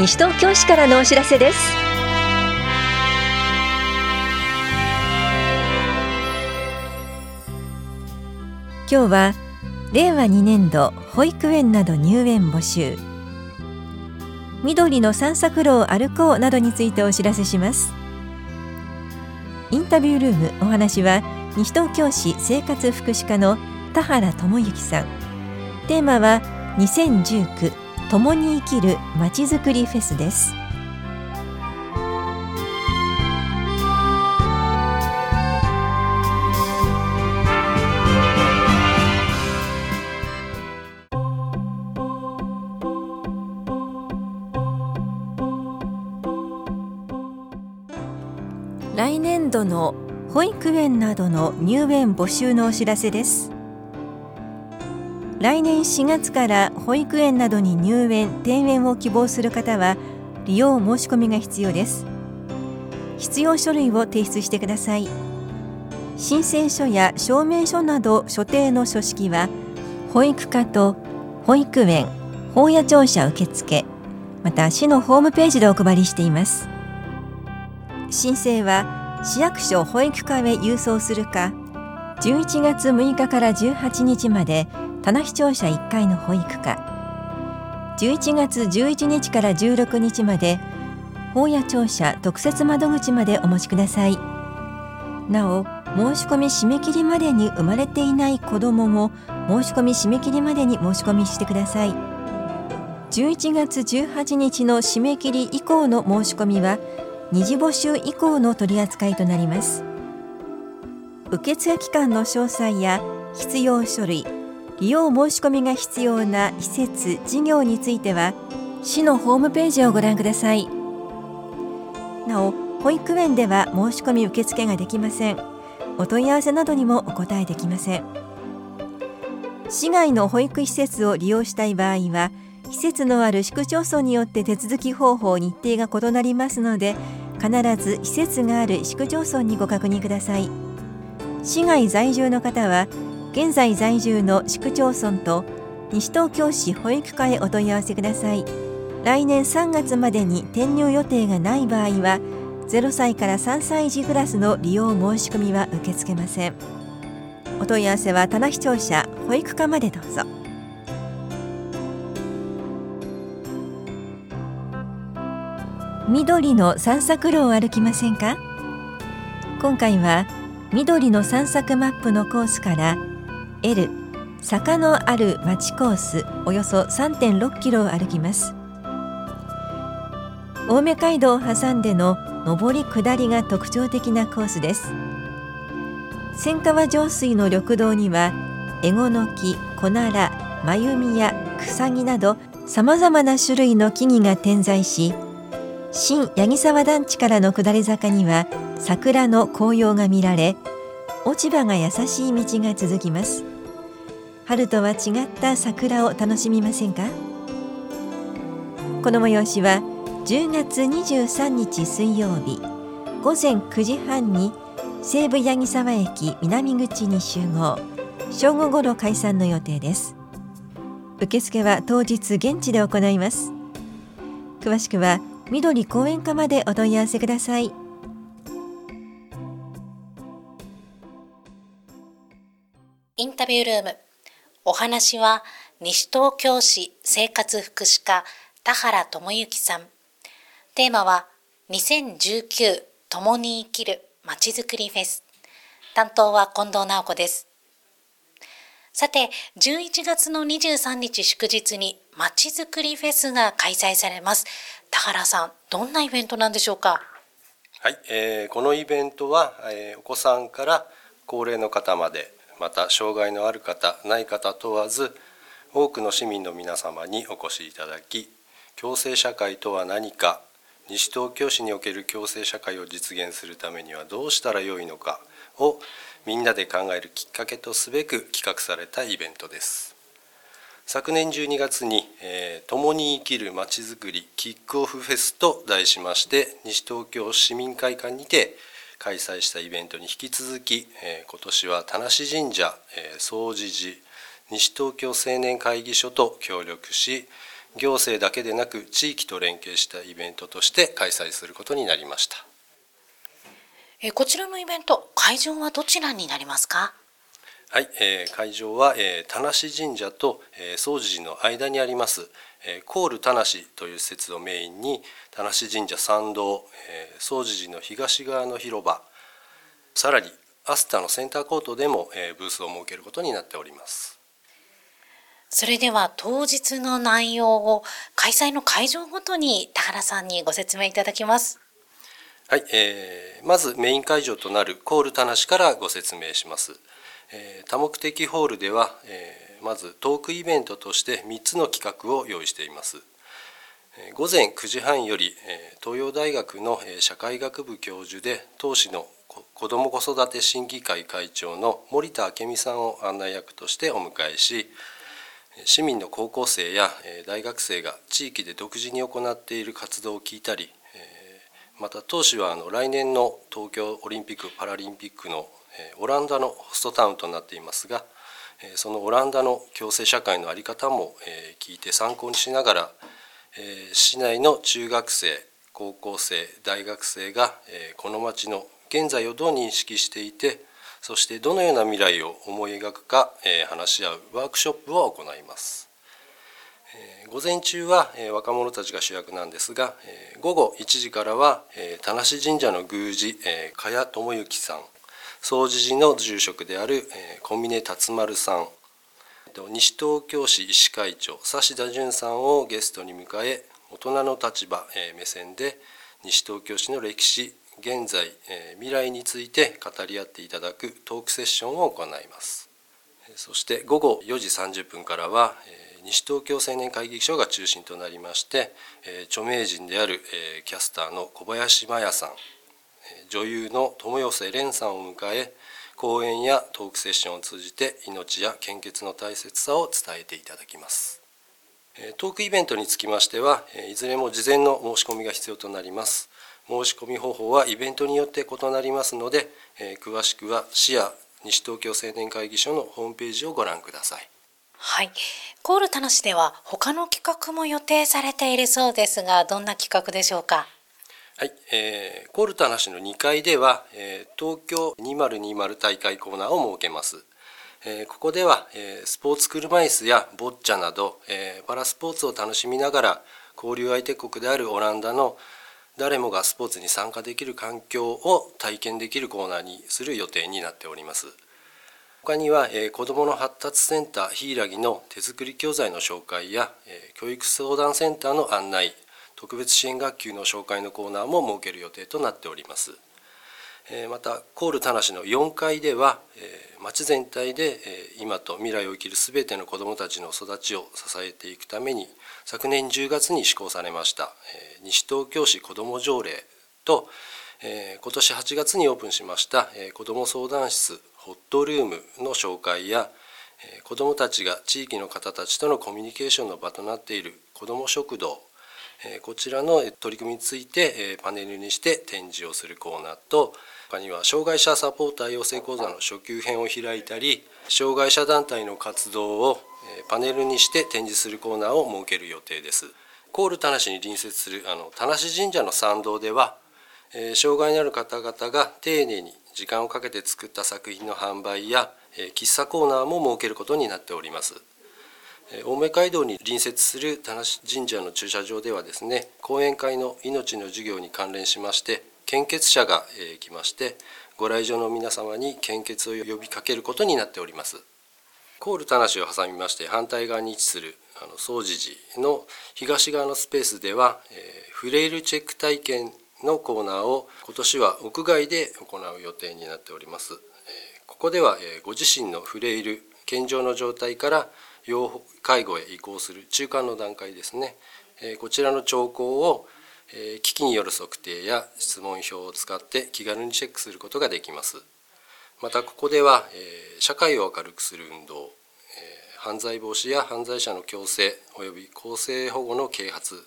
西東京市からのお知らせです。今日は令和2年度保育園など入園募集。緑の散策路を歩こうなどについてお知らせします。インタビュールームお話は西東京市生活福祉課の田原智之さん。テーマは2019共に生きるまちづくりフェスです。来年度の保育園などの入園募集のお知らせです。来年4月から保育園などに入園転園を希望する方は利用申し込みが必要です。必要書類を提出してください。申請書や証明書など所定の書式は保育課と保育園法や庁舎受付また市のホームページでお配りしています。申請は市役所保育課へ郵送するか11月6日から18日まで棚視聴者1階の保育課。11月11日から16日まで法や庁舎特設窓口までお持ちください。なお申し込み締め切りまでに生まれていない子どもも申し込み締め切りまでに申し込みしてください。11月18日の締め切り以降の申し込みは二次募集以降の取り扱いとなります。受付期間の詳細や必要書類利用申し込みが必要な施設事業については市のホームページをご覧ください。なお保育園では申し込み受付ができません。お問い合わせなどにもお答えできません。市外の保育施設を利用したい場合は施設のある市区町村によって手続き方法日程が異なりますので必ず施設がある市区町村にご確認ください。市外在住の方は現在在住の市区町村と西東京市保育課へお問い合わせください。来年3月までに転入予定がない場合は0歳から3歳児クラスの利用申し込みは受け付けません。お問い合わせは棚視聴者保育課までどうぞ。緑の散策路を歩きませんか？今回は緑の散策マップのコースから L 坂のある町コースおよそ3.6キロを歩きます。青梅街道を挟んでの上り下りが特徴的なコースです。千川上水の緑道にはエゴノキ、コナラ、マユミやクサギなどさまざまな種類の木々が点在し新八木沢団地からの下り坂には桜の紅葉が見られ落ち葉が優しい道が続きます。春とは違った桜を楽しみませんか？この催しは10月23日水曜日午前9時半に西武八木沢駅南口に集合。正午ごろ開催の予定です。受付は当日現地で行います。詳しくは緑公園課までお問い合わせください。インタビュールーム。お話は西東京市生活福祉課田原智之さん。テーマは2019共に生きるまちづくりフェス。担当は近藤直子です。さて11月の23日祝日にまちづくりフェスが開催されます。田原さんどんなイベントなんでしょうか？はい、えー、このイベントは、えー、お子さんから高齢の方までまた障害のある方ない方問わず多くの市民の皆様にお越しいただき共生社会とは何か西東京市における共生社会を実現するためにはどうしたらよいのかをみんなで考えるきっかけとすべく企画されたイベントです。昨年12月に「えー、共に生きるまちづくりキックオフフェス」と題しまして西東京市民会館にて開催したイベントに引き続き、えー、今年は田無神社、えー、総持寺西東京青年会議所と協力し行政だけでなく地域と連携したイベントとして開催することになりました。えこちらのイベント会場はどちらになりますか？はい、えー、会場は、えー、田無神社と、えー、総持寺の間にあります、えー、コール田無という施設をメインに田無神社参道、えー、総持寺の東側の広場さらにアスタのセンターコートでも、えー、ブースを設けることになっております。それでは当日の内容を開催の会場ごとに田原さんにご説明いただきます。はい、えー、まずメイン会場となるコール田無からご説明します。え多目的ホールでは、えまずトークイベントとして3つの企画を用意しています。午前9時半より東洋大学の社会学部教授で当市の子ども子育て審議会会長の森田明美さんを案内役としてお迎えし市民の高校生や大学生が地域で独自に行っている活動を聞いたりまた当市は来年の東京オリンピック・パラリンピックのオランダのホストタウンとなっていますがそのオランダの共生社会の在り方も聞いて参考にしながら市内の中学生高校生大学生がこの町の現在をどう認識していてそしてどのような未来を思い描くか話し合うワークショップを行います。午前中は若者たちが主役なんですが午後1時からは田無神社の宮司茅智之さん総持寺の住職である小峰達丸さん。西東京市医師会長指田淳さんをゲストに迎え大人の立場目線で西東京市の歴史現在未来について語り合っていただくトークセッションを行います。そして午後4時30分からは西東京青年会議所が中心となりまして著名人であるキャスターの小林麻也さん。女優の友寄蓮さんを迎え講演やトークセッションを通じて命や献血の大切さを伝えていただきます。トークイベントにつきましてはいずれも事前の申し込みが必要となります。申し込み方法はイベントによって異なりますので詳しくは市や西東京青年会議所のホームページをご覧ください。はい。コール田無では他の企画も予定されているそうですがどんな企画でしょうか？はい、えー、コールタナシの2階では、えー、東京2020大会コーナーを設けます。えー、ここでは、えー、スポーツ車椅子やボッチャなど、えー、パラスポーツを楽しみながら交流相手国であるオランダの誰もがスポーツに参加できる環境を体験できるコーナーにする予定になっております。他には、えー、子どもの発達センターヒイラギの手作り教材の紹介や、えー、教育相談センターの案内特別支援学級の紹介のコーナーも設ける予定となっております。またコール田無の4階では町全体で今と未来を生きる全ての子どもたちの育ちを支えていくために昨年10月に施行されました西東京市子ども条例と今年8月にオープンしました子ども相談室ホットルームの紹介や子どもたちが地域の方たちとのコミュニケーションの場となっている子ども食堂こちらの取り組みについてパネルにして展示をするコーナーと他には障害者サポーター養成講座の初級編を開いたり障害者団体の活動をパネルにして展示するコーナーを設ける予定です。コール田無に隣接するあの田無神社の参道ではえ障害のある方々が丁寧に時間をかけて作った作品の販売やえ喫茶コーナーも設けることになっております。青梅街道に隣接する田無神社の駐車場ではですね講演会の命の授業に関連しまして献血者が来ましてご来場の皆様に献血を呼びかけることになっておりますコール田無を挟みまして反対側に位置するあの総持寺の東側のスペースでは、えー、フレイルチェック体験のコーナーを今年は屋外で行う予定になっております。えここではえご自身のフレイル健常の状態から要介護へ移行する中間の段階ですね。こちらの兆候を機器による測定や質問票を使って気軽にチェックすることができます。またここでは社会を明るくする運動犯罪防止や犯罪者の強制及び公正保護の啓発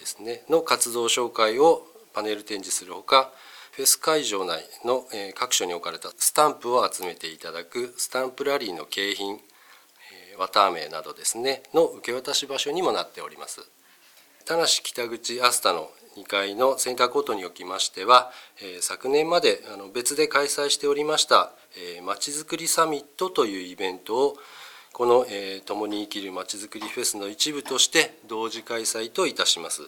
ですね。の活動紹介をパネル展示するほかフェス会場内の各所に置かれたスタンプを集めていただくスタンプラリーの景品綿あめなどですねの受け渡し場所にもなっております田無北口アスタの2階のセンターコートにおきましては、え昨年まであの別で開催しておりましたまちづくりサミットというイベントをこの、えー、共に生きるまちづくりフェスの一部として同時開催といたします。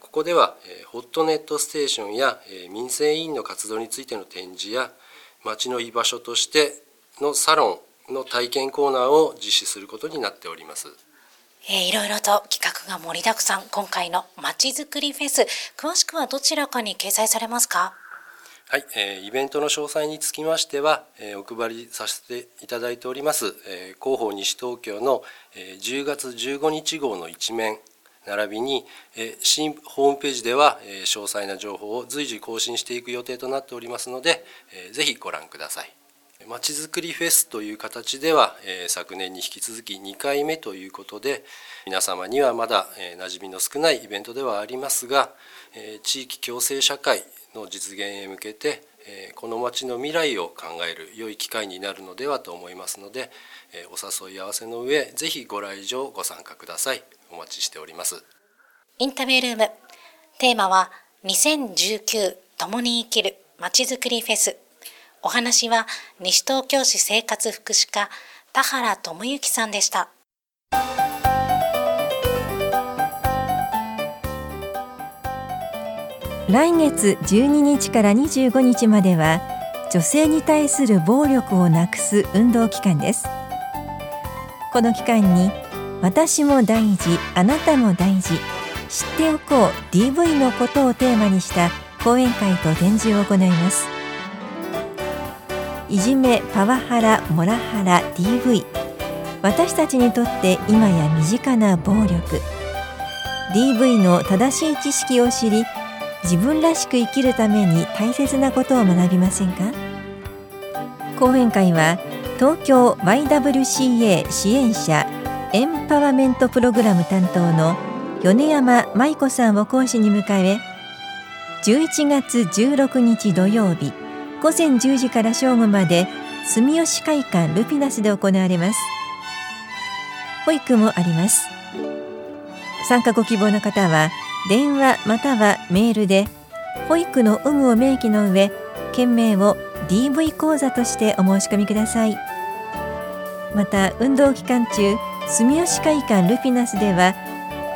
ここではホットネットステーションや民生委員の活動についての展示や町の居場所としてのサロンの体験コーナーを実施することになっております。えー、いろいろと企画が盛りだくさん今回のまちづくりフェス詳しくはどちらかに掲載されますか？はい、えー、イベントの詳細につきましては、えー、お配りさせていただいております、えー、広報西東京の、えー、10月15日号の一面並びに、えー、新ホームページでは、えー、詳細な情報を随時更新していく予定となっておりますので、えー、ぜひご覧ください。まちづくりフェスという形では、え、昨年に引き続き2回目ということで皆様にはまだ、えー、馴染みの少ないイベントではありますが、え、地域共生社会の実現へ向けてこの町の未来を考える良い機会になるのではと思いますのでお誘い合わせの上ぜひご来場ご参加ください。お待ちしております。インタビュールーム。テーマは2019共に生きるまちづくりフェス。お話は西東京市生活福祉課田原智之さんでした。来月12日から25日までは女性に対する暴力をなくす運動期間です。この期間に私も大事あなたも大事知っておこう DV のことをテーマにした講演会と展示を行います。いじめパワハラモラハラ DV 私たちにとって今や身近な暴力。DV の正しい知識を知り自分らしく生きるために大切なことを学びませんか？講演会は東京 YWCA 支援者エンパワメントプログラム担当の米山舞子さんを講師に迎え11月16日土曜日午前10時から正午まで住吉会館ルピナスで行われます。保育もあります。参加ご希望の方は電話またはメールで保育の有無を明記の上件名を DV 講座としてお申し込みください。また運動期間中住吉会館ルピナスでは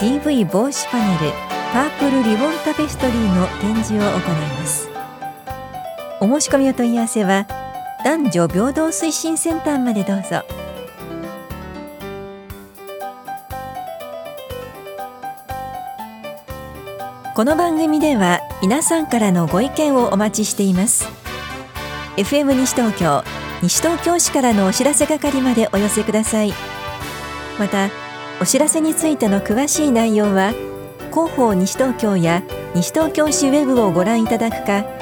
DV 防止パネルパープルリボンタペストリーの展示を行います。お申し込みお問い合わせは男女平等推進センターまでどうぞ。この番組では皆さんからのご意見をお待ちしています FM 西東京西東京市からのお知らせ係までお寄せくださいまたお知らせについての詳しい内容は広報西東京や西東京市ウェブをご覧いただくか